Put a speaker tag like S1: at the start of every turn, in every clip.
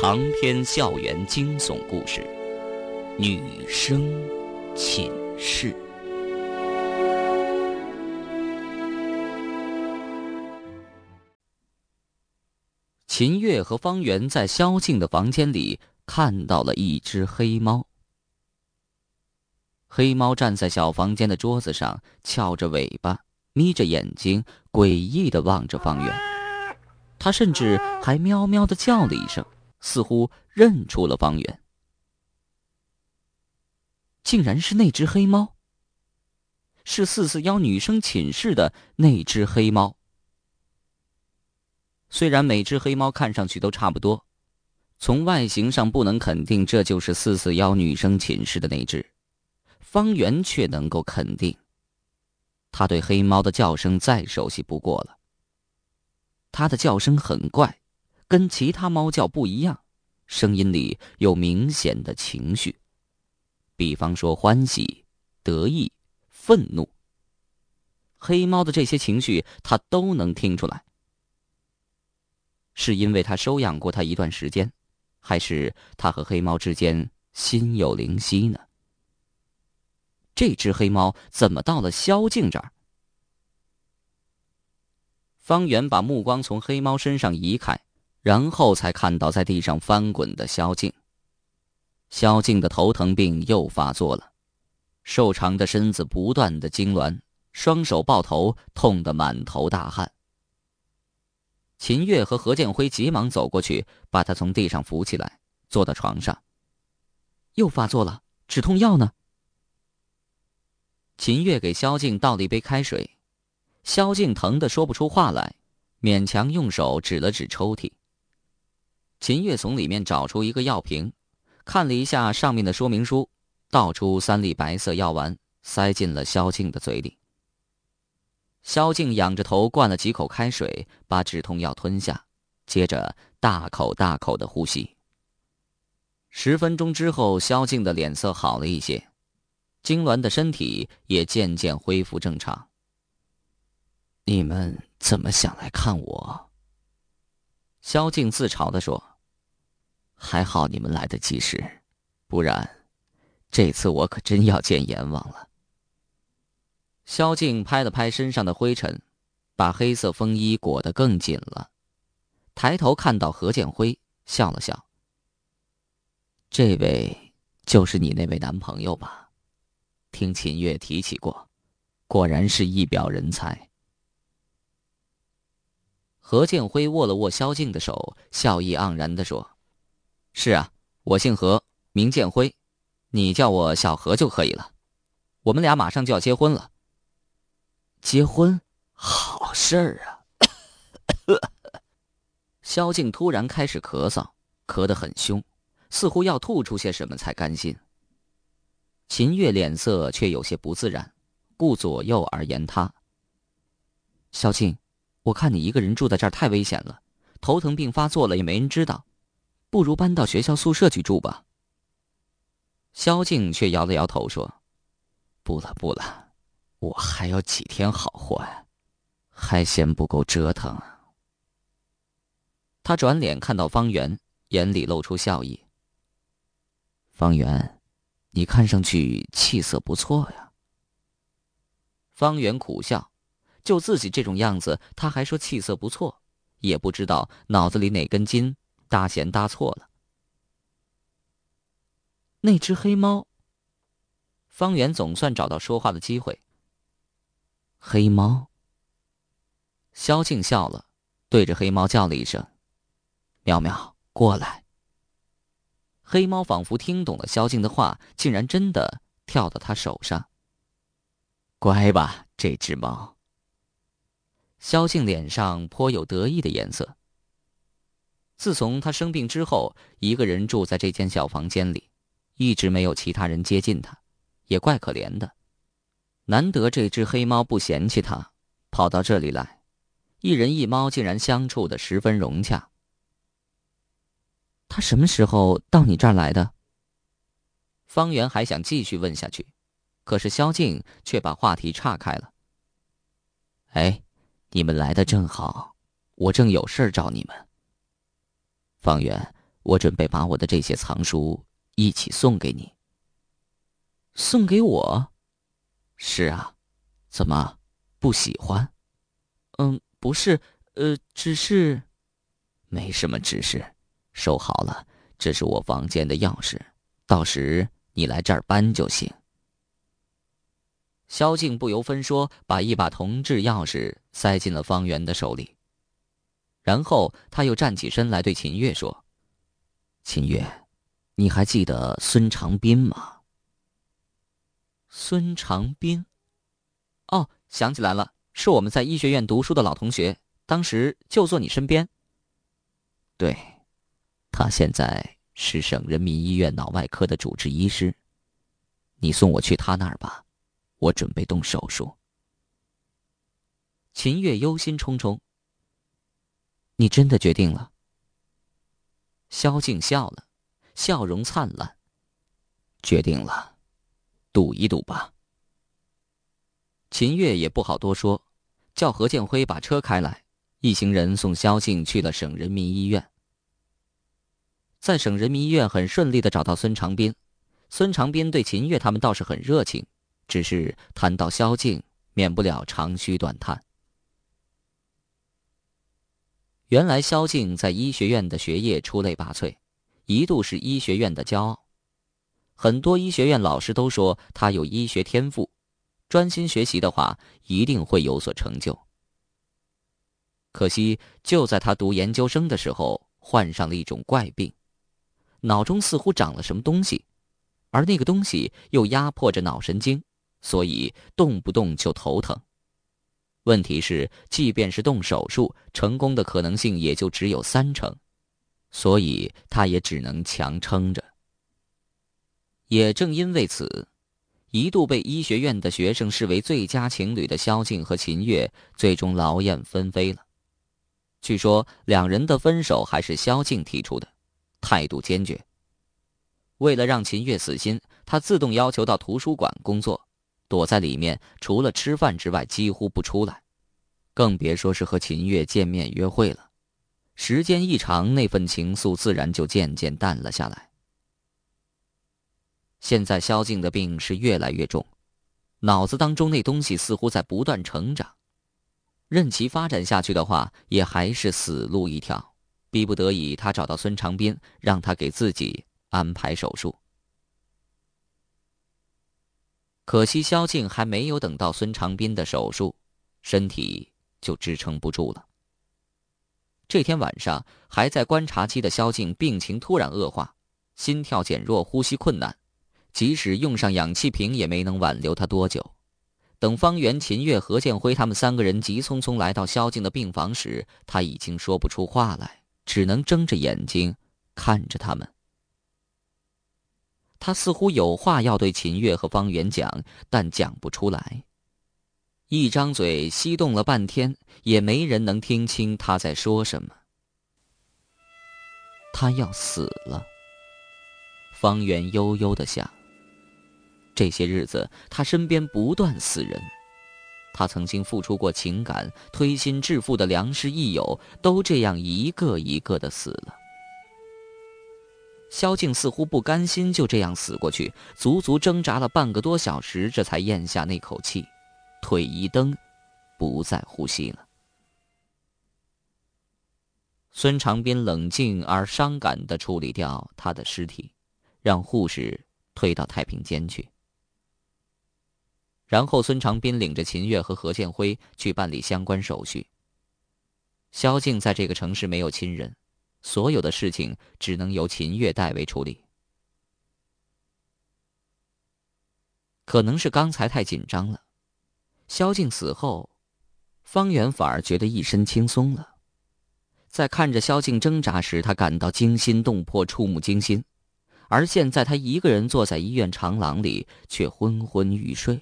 S1: 长篇校园惊悚故事，《女生寝室》。秦月和方圆在萧静的房间里看到了一只黑猫。黑猫站在小房间的桌子上，翘着尾巴，眯着眼睛，诡异的望着方圆。它甚至还喵喵的叫了一声，似乎认出了方圆。竟然是那只黑猫。是四四幺女生寝室的那只黑猫。虽然每只黑猫看上去都差不多，从外形上不能肯定这就是四四幺女生寝室的那只。方圆却能够肯定，他对黑猫的叫声再熟悉不过了。它的叫声很怪，跟其他猫叫不一样，声音里有明显的情绪，比方说欢喜、得意、愤怒。黑猫的这些情绪，他都能听出来。是因为他收养过它一段时间，还是他和黑猫之间心有灵犀呢？这只黑猫怎么到了萧静这儿？方圆把目光从黑猫身上移开，然后才看到在地上翻滚的萧静。萧静的头疼病又发作了，瘦长的身子不断的痉挛，双手抱头，痛得满头大汗。秦月和何建辉急忙走过去，把他从地上扶起来，坐到床上。又发作了，止痛药呢？秦月给萧静倒了一杯开水，萧静疼得说不出话来，勉强用手指了指抽屉。秦月从里面找出一个药瓶，看了一下上面的说明书，倒出三粒白色药丸，塞进了萧静的嘴里。萧静仰着头灌了几口开水，把止痛药吞下，接着大口大口的呼吸。十分钟之后，萧静的脸色好了一些。痉挛的身体也渐渐恢复正常。你们怎么想来看我？萧静自嘲的说：“还好你们来得及时，不然，这次我可真要见阎王了。”萧静拍了拍身上的灰尘，把黑色风衣裹得更紧了，抬头看到何建辉，笑了笑：“这位就是你那位男朋友吧？”听秦月提起过，果然是一表人才。何建辉握了握萧静的手，笑意盎然的说：“是啊，我姓何，名建辉，你叫我小何就可以了。我们俩马上就要结婚了。结婚，好事儿啊！” 萧静突然开始咳嗽，咳得很凶，似乎要吐出些什么才甘心。秦月脸色却有些不自然，顾左右而言他。萧静，我看你一个人住在这儿太危险了，头疼病发作了也没人知道，不如搬到学校宿舍去住吧。萧静却摇了摇头说：“不了不了，我还有几天好活呀，还嫌不够折腾。”他转脸看到方圆，眼里露出笑意。方圆。你看上去气色不错呀。方圆苦笑，就自己这种样子，他还说气色不错，也不知道脑子里哪根筋搭弦搭错了。那只黑猫。方圆总算找到说话的机会。黑猫。萧静笑了，对着黑猫叫了一声：“喵喵，过来。”黑猫仿佛听懂了萧静的话，竟然真的跳到他手上。乖吧，这只猫。萧静脸上颇有得意的颜色。自从他生病之后，一个人住在这间小房间里，一直没有其他人接近他，也怪可怜的。难得这只黑猫不嫌弃他，跑到这里来，一人一猫竟然相处的十分融洽。他什么时候到你这儿来的？方圆还想继续问下去，可是萧静却把话题岔开了。哎，你们来的正好，我正有事找你们。方圆，我准备把我的这些藏书一起送给你。送给我？是啊，怎么不喜欢？嗯，不是，呃，只是，没什么，只是，收好了，这是我房间的钥匙，到时你来这儿搬就行。萧静不由分说，把一把铜制钥匙塞进了方圆的手里。然后他又站起身来，对秦月说：“秦月，你还记得孙长斌吗？”孙长斌，哦，想起来了，是我们在医学院读书的老同学，当时就坐你身边。对，他现在是省人民医院脑外科的主治医师。你送我去他那儿吧。我准备动手术。秦月忧心忡忡。你真的决定了？萧静笑了，笑容灿烂。决定了，赌一赌吧。秦月也不好多说，叫何建辉把车开来，一行人送萧静去了省人民医院。在省人民医院很顺利的找到孙长斌，孙长斌对秦月他们倒是很热情。只是谈到萧静，免不了长吁短叹。原来萧静在医学院的学业出类拔萃，一度是医学院的骄傲。很多医学院老师都说他有医学天赋，专心学习的话一定会有所成就。可惜就在他读研究生的时候，患上了一种怪病，脑中似乎长了什么东西，而那个东西又压迫着脑神经。所以动不动就头疼。问题是，即便是动手术，成功的可能性也就只有三成，所以他也只能强撑着。也正因为此，一度被医学院的学生视为最佳情侣的萧静和秦月，最终劳燕分飞了。据说两人的分手还是萧静提出的，态度坚决。为了让秦月死心，他自动要求到图书馆工作。躲在里面，除了吃饭之外，几乎不出来，更别说是和秦月见面约会了。时间一长，那份情愫自然就渐渐淡了下来。现在萧静的病是越来越重，脑子当中那东西似乎在不断成长，任其发展下去的话，也还是死路一条。逼不得已，他找到孙长斌，让他给自己安排手术。可惜萧静还没有等到孙长斌的手术，身体就支撑不住了。这天晚上还在观察期的萧静病情突然恶化，心跳减弱，呼吸困难，即使用上氧气瓶也没能挽留他多久。等方圆、秦月、何建辉他们三个人急匆匆来到萧静的病房时，他已经说不出话来，只能睁着眼睛看着他们。他似乎有话要对秦月和方圆讲，但讲不出来。一张嘴吸动了半天，也没人能听清他在说什么。他要死了。方圆悠悠的想。这些日子，他身边不断死人，他曾经付出过情感、推心置腹的良师益友，都这样一个一个的死了。萧静似乎不甘心就这样死过去，足足挣扎了半个多小时，这才咽下那口气，腿一蹬，不再呼吸了。孙长斌冷静而伤感地处理掉他的尸体，让护士推到太平间去。然后，孙长斌领着秦月和何建辉去办理相关手续。萧静在这个城市没有亲人。所有的事情只能由秦月代为处理。可能是刚才太紧张了，萧静死后，方圆反而觉得一身轻松了。在看着萧静挣扎时，他感到惊心动魄、触目惊心；而现在，他一个人坐在医院长廊里，却昏昏欲睡。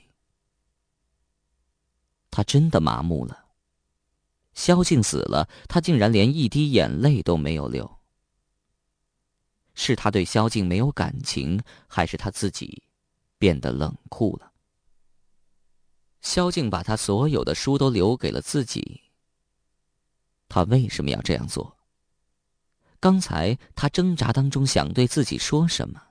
S1: 他真的麻木了。萧静死了，他竟然连一滴眼泪都没有流。是他对萧静没有感情，还是他自己变得冷酷了？萧静把他所有的书都留给了自己。他为什么要这样做？刚才他挣扎当中想对自己说什么？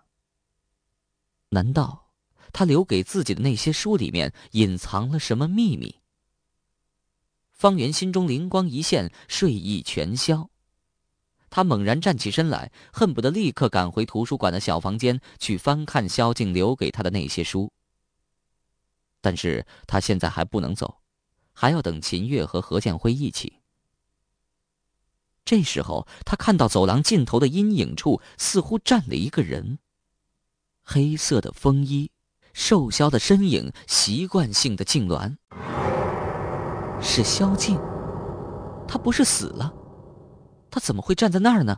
S1: 难道他留给自己的那些书里面隐藏了什么秘密？方圆心中灵光一现，睡意全消。他猛然站起身来，恨不得立刻赶回图书馆的小房间去翻看萧静留给他的那些书。但是他现在还不能走，还要等秦月和何建辉一起。这时候，他看到走廊尽头的阴影处似乎站了一个人。黑色的风衣，瘦削的身影，习惯性的痉挛。是萧静，他不是死了，他怎么会站在那儿呢？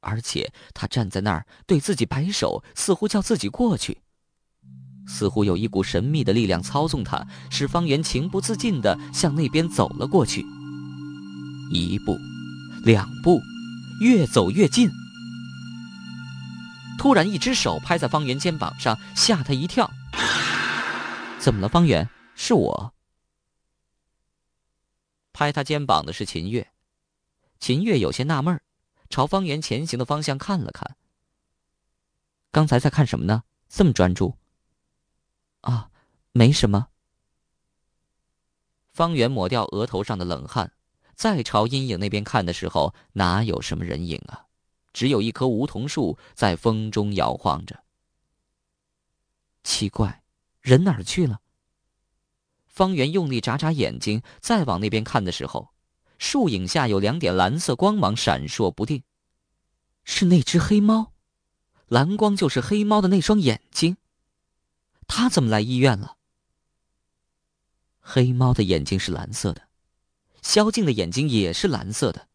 S1: 而且他站在那儿对自己摆手，似乎叫自己过去。似乎有一股神秘的力量操纵他，使方圆情不自禁的向那边走了过去。一步。两步，越走越近。突然，一只手拍在方圆肩膀上，吓他一跳。怎么了，方圆？是我。拍他肩膀的是秦月。秦月有些纳闷朝方圆前行的方向看了看。刚才在看什么呢？这么专注。啊，没什么。方圆抹掉额头上的冷汗。再朝阴影那边看的时候，哪有什么人影啊？只有一棵梧桐树在风中摇晃着。奇怪，人哪儿去了？方圆用力眨眨眼睛，再往那边看的时候，树影下有两点蓝色光芒闪烁不定，是那只黑猫。蓝光就是黑猫的那双眼睛。它怎么来医院了？黑猫的眼睛是蓝色的。萧静的眼睛也是蓝色的，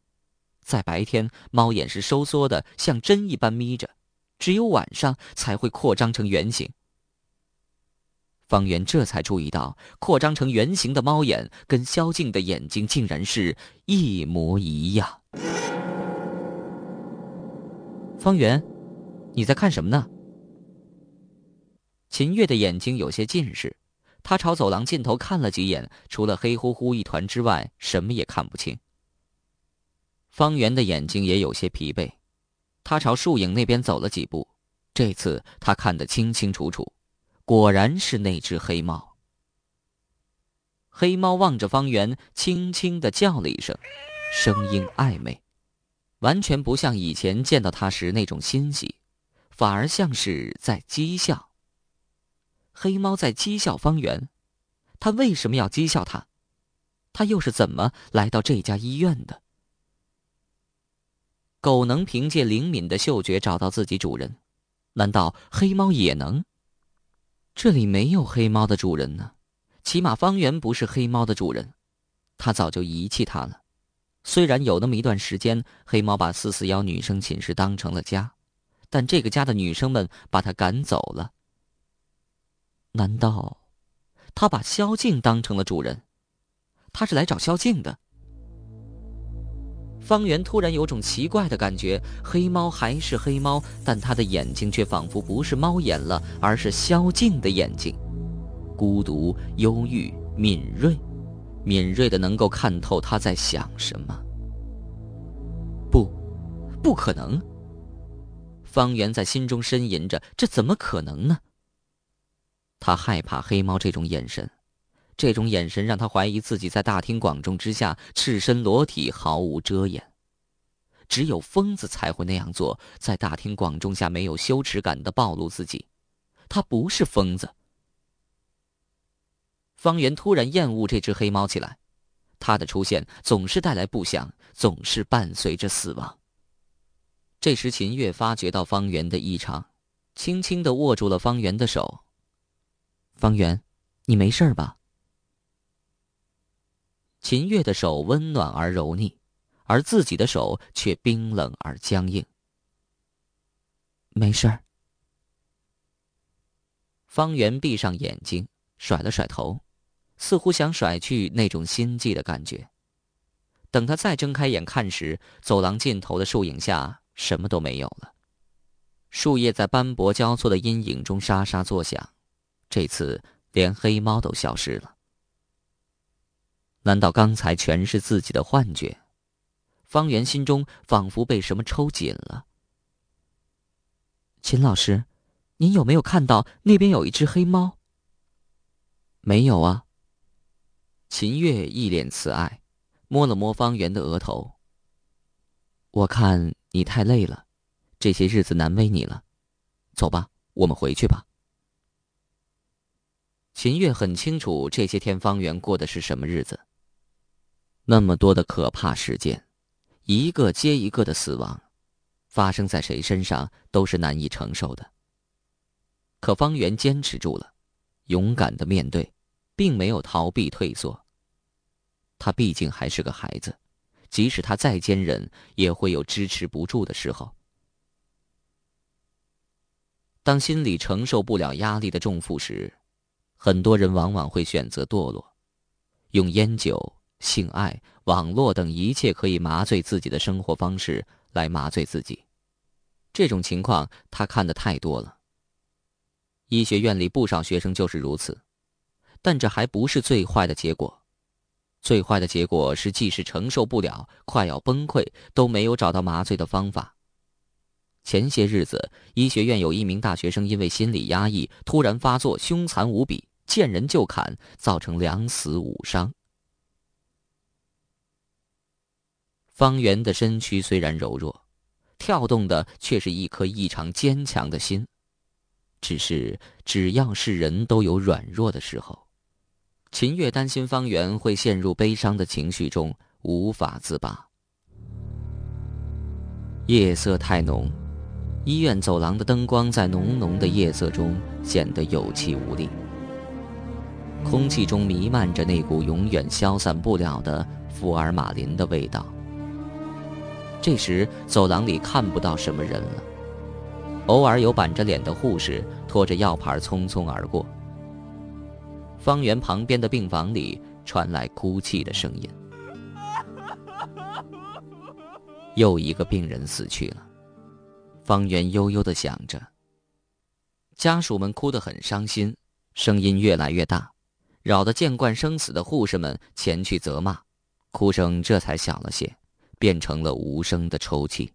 S1: 在白天，猫眼是收缩的，像针一般眯着，只有晚上才会扩张成圆形。方圆这才注意到，扩张成圆形的猫眼跟萧静的眼睛竟然是一模一样。方圆，你在看什么呢？秦月的眼睛有些近视。他朝走廊尽头看了几眼，除了黑乎乎一团之外，什么也看不清。方圆的眼睛也有些疲惫，他朝树影那边走了几步，这次他看得清清楚楚，果然是那只黑猫。黑猫望着方圆，轻轻的叫了一声，声音暧昧，完全不像以前见到它时那种欣喜，反而像是在讥笑。黑猫在讥笑方圆，他为什么要讥笑他？他又是怎么来到这家医院的？狗能凭借灵敏的嗅觉找到自己主人，难道黑猫也能？这里没有黑猫的主人呢，起码方圆不是黑猫的主人，他早就遗弃他了。虽然有那么一段时间，黑猫把四四幺女生寝室当成了家，但这个家的女生们把他赶走了。难道他把萧静当成了主人？他是来找萧静的。方圆突然有种奇怪的感觉，黑猫还是黑猫，但他的眼睛却仿佛不是猫眼了，而是萧静的眼睛，孤独、忧郁、敏锐，敏锐的能够看透他在想什么。不，不可能！方圆在心中呻吟着：这怎么可能呢？他害怕黑猫这种眼神，这种眼神让他怀疑自己在大庭广众之下赤身裸体，毫无遮掩。只有疯子才会那样做，在大庭广众下没有羞耻感的暴露自己。他不是疯子。方圆突然厌恶这只黑猫起来，它的出现总是带来不祥，总是伴随着死亡。这时，秦月发觉到方圆的异常，轻轻的握住了方圆的手。方圆，你没事吧？秦月的手温暖而柔腻，而自己的手却冰冷而僵硬。没事儿。方圆闭上眼睛，甩了甩头，似乎想甩去那种心悸的感觉。等他再睁开眼看时，走廊尽头的树影下什么都没有了，树叶在斑驳交错的阴影中沙沙作响。这次连黑猫都消失了。难道刚才全是自己的幻觉？方圆心中仿佛被什么抽紧了。
S2: 秦老师，您有没有看到那边有一只黑猫？
S1: 没有啊。秦月一脸慈爱，摸了摸方圆的额头。我看你太累了，这些日子难为你了，走吧，我们回去吧。秦月很清楚这些天方圆过的是什么日子。那么多的可怕事件，一个接一个的死亡，发生在谁身上都是难以承受的。可方圆坚持住了，勇敢的面对，并没有逃避退缩。他毕竟还是个孩子，即使他再坚韧，也会有支持不住的时候。当心里承受不了压力的重负时，很多人往往会选择堕落，用烟酒。性爱、网络等一切可以麻醉自己的生活方式来麻醉自己，这种情况他看的太多了。医学院里不少学生就是如此，但这还不是最坏的结果。最坏的结果是，即使承受不了，快要崩溃，都没有找到麻醉的方法。前些日子，医学院有一名大学生因为心理压抑，突然发作，凶残无比，见人就砍，造成两死五伤。方圆的身躯虽然柔弱，跳动的却是一颗异常坚强的心。只是只要是人都有软弱的时候，秦月担心方圆会陷入悲伤的情绪中无法自拔。夜色太浓，医院走廊的灯光在浓浓的夜色中显得有气无力，空气中弥漫着那股永远消散不了的福尔马林的味道。这时，走廊里看不到什么人了，偶尔有板着脸的护士拖着药盘匆匆而过。方圆旁边的病房里传来哭泣的声音，又一个病人死去了。方圆悠悠的想着，家属们哭得很伤心，声音越来越大，扰得见惯生死的护士们前去责骂，哭声这才小了些。变成了无声的抽泣。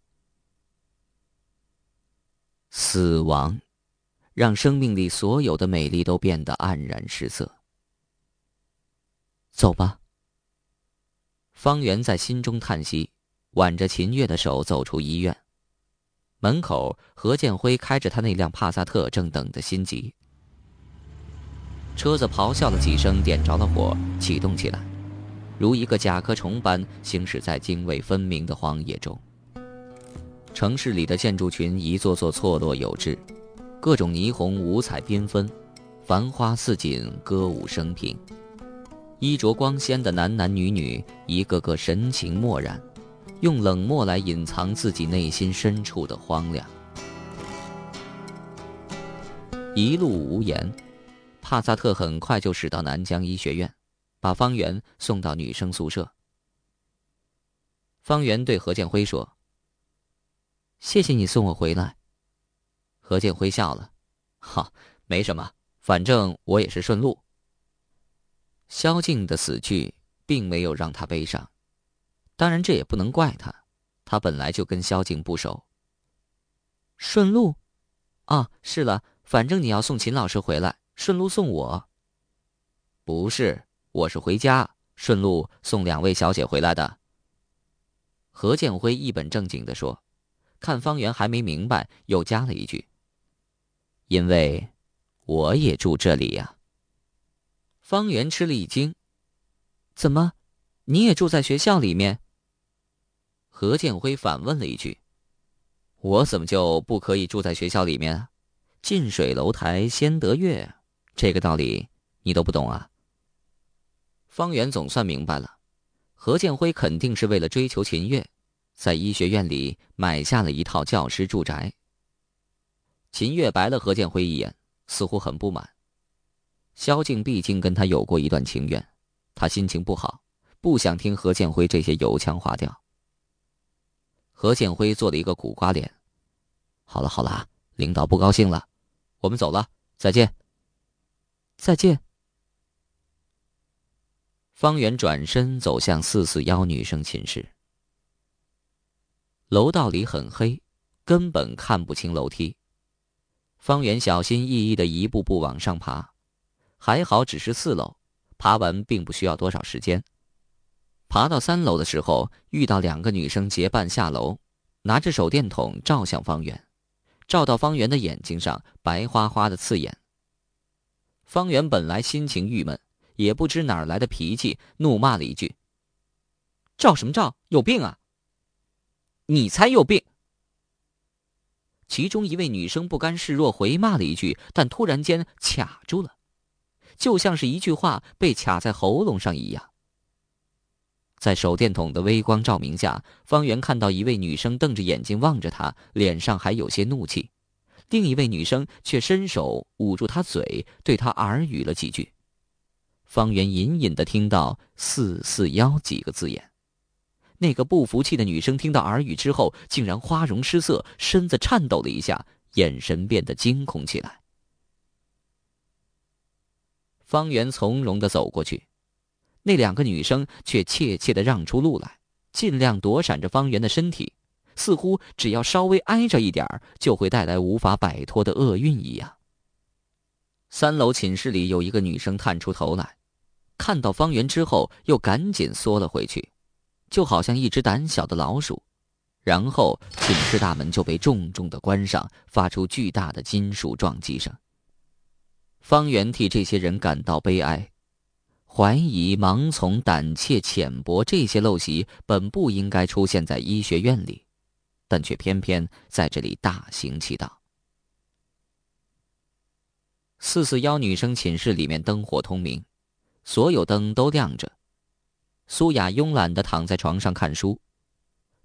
S1: 死亡，让生命里所有的美丽都变得黯然失色。走吧。方圆在心中叹息，挽着秦月的手走出医院。门口，何建辉开着他那辆帕萨特，正等得心急。车子咆哮了几声，点着了火，启动起来。如一个甲壳虫般行驶在泾渭分明的荒野中。城市里的建筑群一座座错落有致，各种霓虹五彩缤纷，繁花似锦，歌舞升平。衣着光鲜的男男女女，一个个神情漠然，用冷漠来隐藏自己内心深处的荒凉。一路无言，帕萨特很快就驶到南疆医学院。把方圆送到女生宿舍。方圆对何建辉说：“谢谢你送我回来。”何建辉笑了：“哈，没什么，反正我也是顺路。”萧静的死去并没有让他悲伤，当然这也不能怪他，他本来就跟萧静不熟。顺路，啊，是了，反正你要送秦老师回来，顺路送我。不是。我是回家，顺路送两位小姐回来的。何建辉一本正经的说，看方圆还没明白，又加了一句：“因为我也住这里呀。”方圆吃了一惊：“怎么，你也住在学校里面？”何建辉反问了一句：“我怎么就不可以住在学校里面？近水楼台先得月，这个道理你都不懂啊？”方圆总算明白了，何建辉肯定是为了追求秦月，在医学院里买下了一套教师住宅。秦月白了何建辉一眼，似乎很不满。萧静毕竟跟他有过一段情缘，他心情不好，不想听何建辉这些油腔滑调。何建辉做了一个苦瓜脸：“好了好了，领导不高兴了，我们走了，再见。”
S2: 再见。
S1: 方圆转身走向四四幺女生寝室。楼道里很黑，根本看不清楼梯。方圆小心翼翼的一步步往上爬，还好只是四楼，爬完并不需要多少时间。爬到三楼的时候，遇到两个女生结伴下楼，拿着手电筒照向方圆，照到方圆的眼睛上，白花花的刺眼。方圆本来心情郁闷，也不知哪儿来的脾气，怒骂了一句：“照什么照？有病啊！”你才有病！其中一位女生不甘示弱，回骂了一句，但突然间卡住了，就像是一句话被卡在喉咙上一样。在手电筒的微光照明下，方圆看到一位女生瞪着眼睛望着他，脸上还有些怒气；另一位女生却伸手捂住他嘴，对他耳语了几句。方圆隐隐的听到“四四幺”几个字眼。那个不服气的女生听到耳语之后，竟然花容失色，身子颤抖了一下，眼神变得惊恐起来。方圆从容的走过去，那两个女生却怯怯的让出路来，尽量躲闪着方圆的身体，似乎只要稍微挨着一点就会带来无法摆脱的厄运一样。三楼寝室里有一个女生探出头来，看到方圆之后，又赶紧缩了回去。就好像一只胆小的老鼠，然后寝室大门就被重重的关上，发出巨大的金属撞击声。方圆替这些人感到悲哀，怀疑、盲从、胆怯、浅薄这些陋习本不应该出现在医学院里，但却偏偏在这里大行其道。四四幺女生寝室里面灯火通明，所有灯都亮着。苏雅慵懒的躺在床上看书，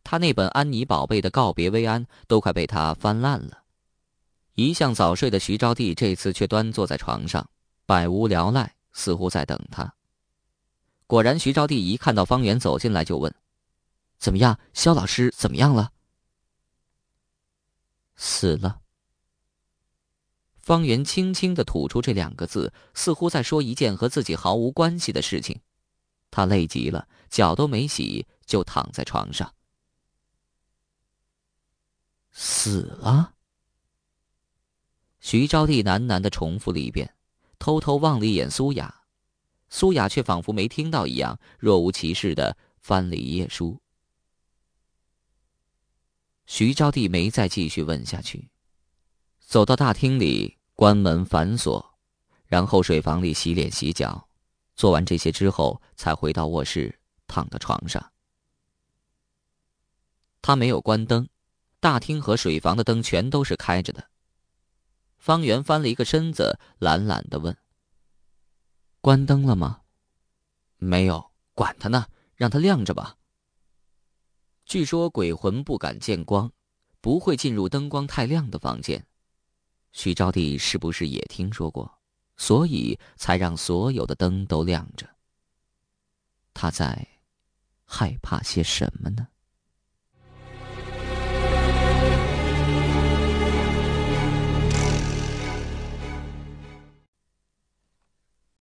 S1: 她那本《安妮宝贝的告别薇安》都快被她翻烂了。一向早睡的徐招娣这次却端坐在床上，百无聊赖，似乎在等他。果然，徐招娣一看到方圆走进来就问：“怎么样，肖老师怎么样了？”死了。方圆轻轻的吐出这两个字，似乎在说一件和自己毫无关系的事情。他累极了，脚都没洗就躺在床上。死了。徐招娣喃喃的重复了一遍，偷偷望了一眼苏雅，苏雅却仿佛没听到一样，若无其事的翻了一页书。徐招娣没再继续问下去，走到大厅里，关门反锁，然后水房里洗脸洗脚。做完这些之后，才回到卧室，躺到床上。他没有关灯，大厅和水房的灯全都是开着的。方圆翻了一个身子，懒懒的问：“关灯了吗？”“没有，管他呢，让它亮着吧。”据说鬼魂不敢见光，不会进入灯光太亮的房间。徐招娣是不是也听说过？所以才让所有的灯都亮着。他在害怕些什么呢？